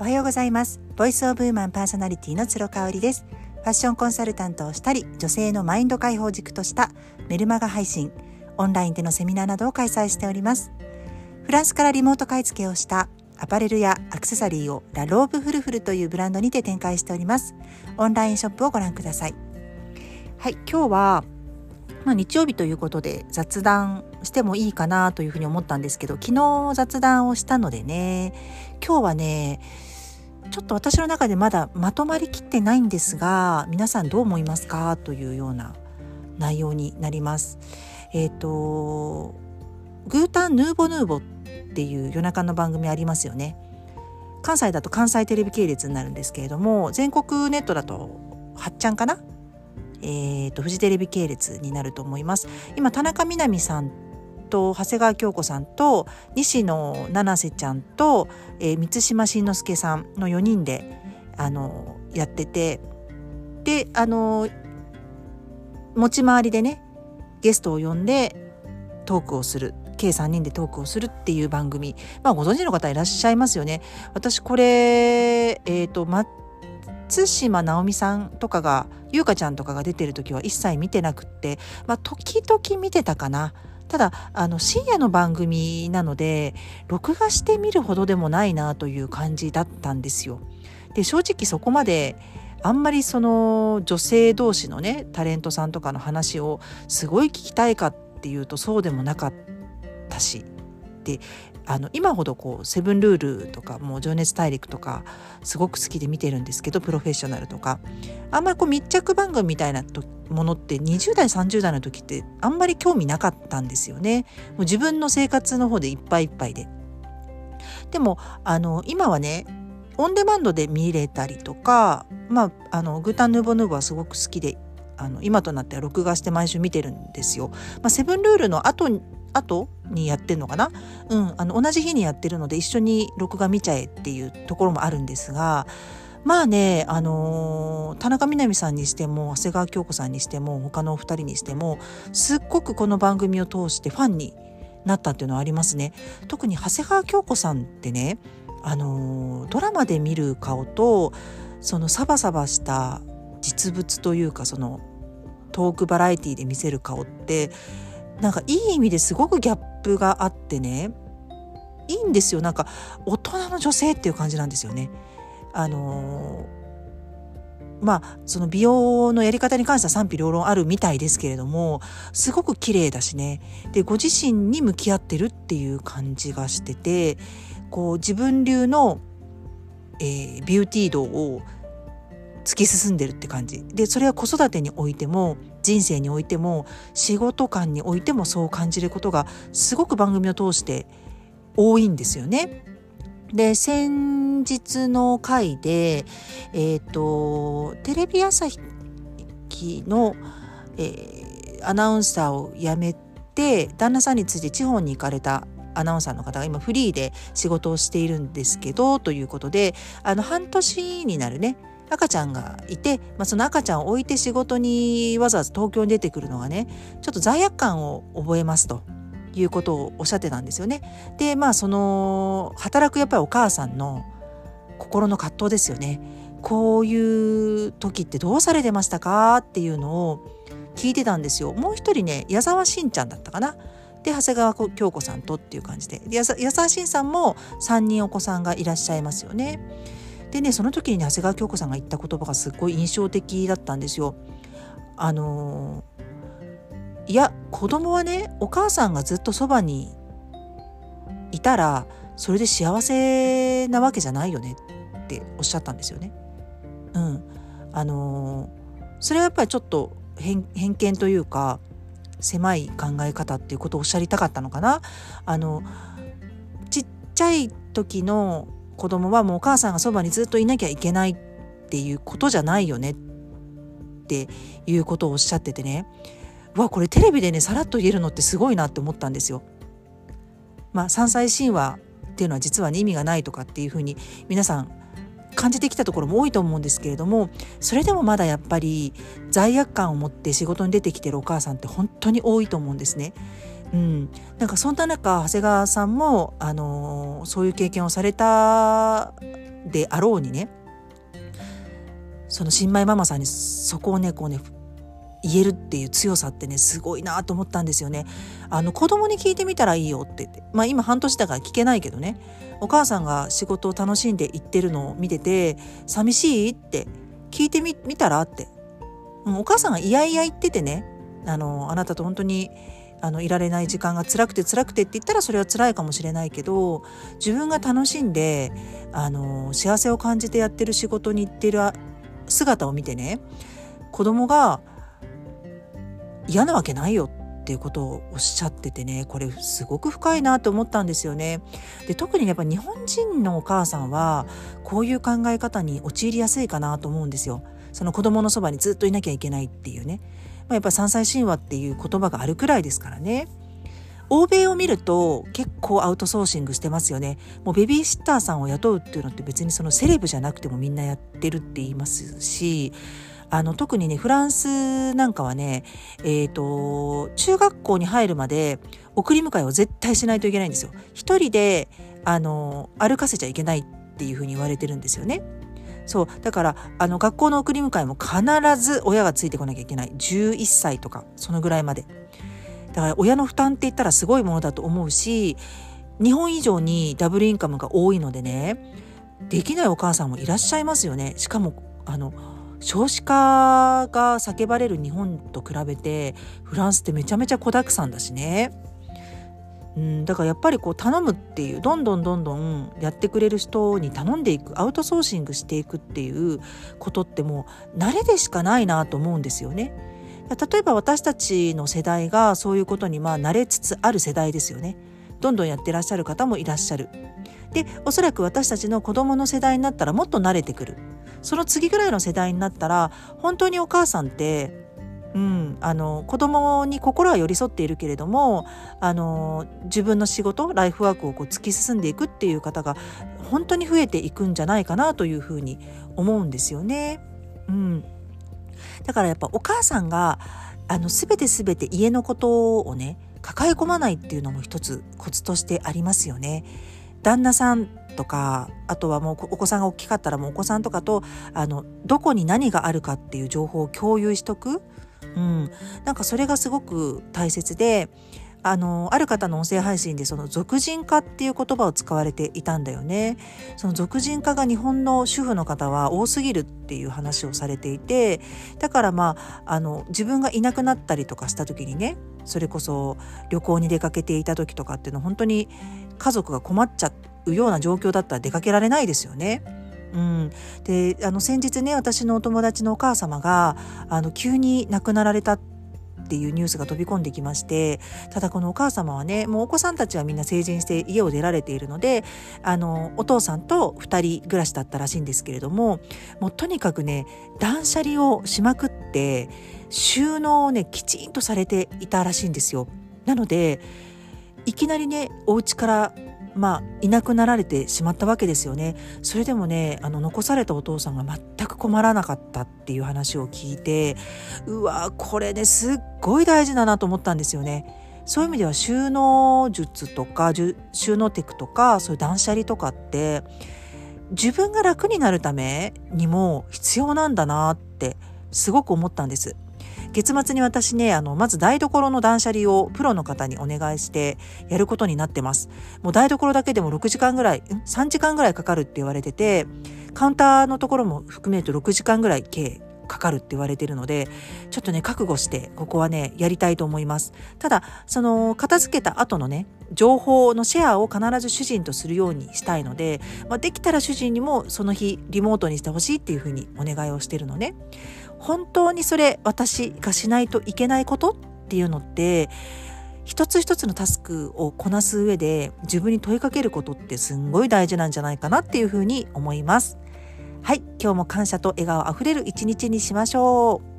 おはようございます。ボイスオブウーマンパーソナリティの鶴香織です。ファッションコンサルタントをしたり女性のマインド解放軸としたメルマガ配信オンラインでのセミナーなどを開催しております。フランスからリモート買い付けをしたアパレルやアクセサリーをラローブフルフルというブランドにて展開しております。オンラインショップをご覧ください。はい今日はまあ、日曜日ということで雑談してもいいかなというふうに思ったんですけど昨日雑談をしたのでね今日はねちょっと私の中でまだまとまりきってないんですが皆さんどう思いますか？というような内容になります。えっ、ー、とグータンヌーボヌーボっていう夜中の番組ありますよね。関西だと関西テレビ系列になるんですけれども全国ネットだとはっちゃんかな？えーと、フジテレビ系列になると思います。今田中みな実さんと長谷川京子さんと西野七瀬ちゃんと、えー、満島真之介さんの4人であのやっててであの持ち回りでねゲストを呼んでトークをする計3人でトークをするっていう番組まあご存知の方いらっしゃいますよね。私これえっ、ー、と松島直美さんとかが優香ちゃんとかが出てる時は一切見てなくってまあ時々見てたかな。ただあの深夜の番組なので録画してみるほどでもないなという感じだったんですよ。で正直そこまであんまりその女性同士のねタレントさんとかの話をすごい聞きたいかっていうとそうでもなかったしであの今ほどこう「セブンルール」とかもう「情熱大陸」とかすごく好きで見てるんですけど「プロフェッショナル」とかあんまりこう密着番組みたいなものって20代30代の時ってあんまり興味なかったんですよね。もう自分の生活の方でいっぱいいっぱいで。でもあの今はねオンデマンドで見れたりとか、まあ、あのグータン・ヌーボ・ヌーボはすごく好きであの今となっては録画して毎週見てるんですよ。まあ、セブンルールの後後にやってんのかな、うん、あの同じ日にやってるので一緒に録画見ちゃえっていうところもあるんですがまあね、あのー、田中みな実さんにしても長谷川京子さんにしても他のお二人にしてもすっごくこの番組を通してファンになったっていうのはありますね。特に長谷川京子さんってね、あのー、ドラマで見る顔とそのサバサバした実物というかそのトークバラエティで見せる顔ってなんかいい意味ですごくギャップがあってね。いいんですよ。なんか大人の女性っていう感じなんですよね。あのー、まあその美容のやり方に関しては賛否両論あるみたいですけれどもすごく綺麗だしね。でご自身に向き合ってるっていう感じがしててこう自分流の、えー、ビューティー度を突き進んでるって感じでそれは子育てにおいても人生においても仕事観においてもそう感じることがすごく番組を通して多いんですよね。で先日の回で、えーと、テレビ朝日の、えー、アナウンサーを辞めて旦那さんについて地方に行かれたアナウンサーの方が今フリーで仕事をしているんですけどということであの半年になるね赤ちゃんがいて、まあ、その赤ちゃんを置いて仕事にわざわざ東京に出てくるのがねちょっと罪悪感を覚えますということをおっしゃってたんですよね。でまあその働くやっぱりお母さんの心の葛藤ですよね。こういう時ってどうされてましたかっていうのを聞いてたんですよ。もう一人ね矢沢しんちゃんだったかな。で長谷川京子さんとっていう感じで矢沢しんさんも3人お子さんがいらっしゃいますよね。でねその時に、ね、長谷川京子さんが言った言葉がすっごい印象的だったんですよ。あのいや子供はねお母さんがずっとそばにいたらそれで幸せなわけじゃないよねっておっしゃったんですよね。うん、あのそれはやっぱりちょっと偏見というか狭い考え方っていうことをおっしゃりたかったのかな。あのちっちゃい時の子供はもうお母さんがそばにずっといなきゃいけないっていうことじゃないよねっていうことをおっしゃっててねわこれテレビでねさらっと言えるのってすごいなって思ったんですよ。まあ、3歳神話っていうのは実は、ね、意味がないとかっていうふうに皆さん感じてきたところも多いと思うんですけれどもそれでもまだやっぱり罪悪感を持って仕事に出てきてるお母さんって本当に多いと思うんですね。うん、なんかそんな中長谷川さんも、あのー、そういう経験をされたであろうにねその新米ママさんにそこをねこうね言えるっていう強さってねすごいなと思ったんですよね。あの子供に聞いてみたらいいよって言ってまあ今半年だから聞けないけどねお母さんが仕事を楽しんで行ってるのを見てて寂しいって聞いてみたらって、うん、お母さんがいやいや言っててねあのあなたと本当にあのいられない時間が辛くて辛くてって言ったらそれは辛いかもしれないけど自分が楽しんであの幸せを感じてやってる仕事に行ってる姿を見てね子供が嫌なわけないよっていうことをおっしゃっててねこれすごく深いなと思ったんですよね。で特にやっぱ日本人のお母さんはこういう考え方に陥りやすいかなと思うんですよ。その子供のそばにずっといなきゃいけないっていうね。まあ、やっぱ三歳神話っていう言葉があるくらいですからね。欧米を見ると結構アウトソーシングしてますよね。もうベビーシッターさんを雇うっていうのって別にそのセレブじゃなくてもみんなやってるって言いますし、あの特にねフランスなんかはね、えーと、中学校に入るまで送り迎えを絶対しないといけないんですよ。一人であの歩かせちゃいけないっていうふうに言われてるんですよね。そうだからあの学校の送り迎えも必ず親がついてこなきゃいけない。11歳とかそのぐらいまで。だから親の負担って言ったらすごいものだと思うし日本以上にダブルインカムが多いのでねできないお母さんもいらっしゃいますよね。しかもあの少子化が叫ばれる日本と比べてフランスってめちゃめちゃ子だくさんだしね。うん、だからやっぱりこう頼むっていうどんどんどんどんやってくれる人に頼んでいくアウトソーシングしていくっていうことってもう慣れでしかないなと思うんですよね。例えば私たちの世代がそういうことにまあ慣れつつある世代ですよね。どんどんやってらっしゃる方もいらっしゃる。でおそらく私たちの子供の世代になったらもっと慣れてくる。その次ぐらいの世代になったら本当にお母さんってうん、あの子供に心は寄り添っているけれどもあの自分の仕事ライフワークをこう突き進んでいくっていう方が本当に増えていくんじゃないかなというふうに思うんですよね。うん、だからやっぱお母さんがあの全て全て家のことをね抱え込まないっていうのも一つコツとしてありますよね。旦那さんとかあとはもうお子さんが大きかったらもうお子さんとかとあのどこに何があるかっていう情報を共有しとく。うん、なんかそれがすごく大切であのある方の音声配信でその俗人化っていう言葉を使われていたんだよね。その俗人化が日本の主婦の方は多すぎるっていう話をされていてだからまああの自分がいなくなったりとかした時にねそれこそ旅行に出かけていた時とかっていうのは本当に家族が困っちゃうような状況だったら出かけられないですよね。うん、であの先日ね私のお友達のお母様があの急に亡くなられたっていうニュースが飛び込んできましてただこのお母様はねもうお子さんたちはみんな成人して家を出られているのであのお父さんと2人暮らしだったらしいんですけれどももうとにかくね断捨離をしまくって収納をねきちんとされていたらしいんですよ。なのでいきなりねお家からまあ、いなくなられてしまったわけですよね。それでもね、あの、残されたお父さんが全く困らなかったっていう話を聞いて、うわ、これね、すっごい大事だなと思ったんですよね。そういう意味では収納術とか、収納テクとか、そういう断捨離とかって、自分が楽になるためにも必要なんだなってすごく思ったんです。月末に私ね、あの、まず台所の断捨離をプロの方にお願いしてやることになってます。もう台所だけでも6時間ぐらい、3時間ぐらいかかるって言われてて、カウンターのところも含めると6時間ぐらい計かかるって言われてるので、ちょっとね、覚悟して、ここはね、やりたいと思います。ただ、その、片付けた後のね、情報のシェアを必ず主人とするようにしたいので、まあ、できたら主人にもその日リモートにしてほしいっていうふうにお願いをしてるのね。本当にそれ私がしないといけないことっていうのって一つ一つのタスクをこなす上で自分に問いかけることってすんごい大事なんじゃないかなっていうふうに思います。はい、今日も感謝と笑顔あふれる一日にしましょう。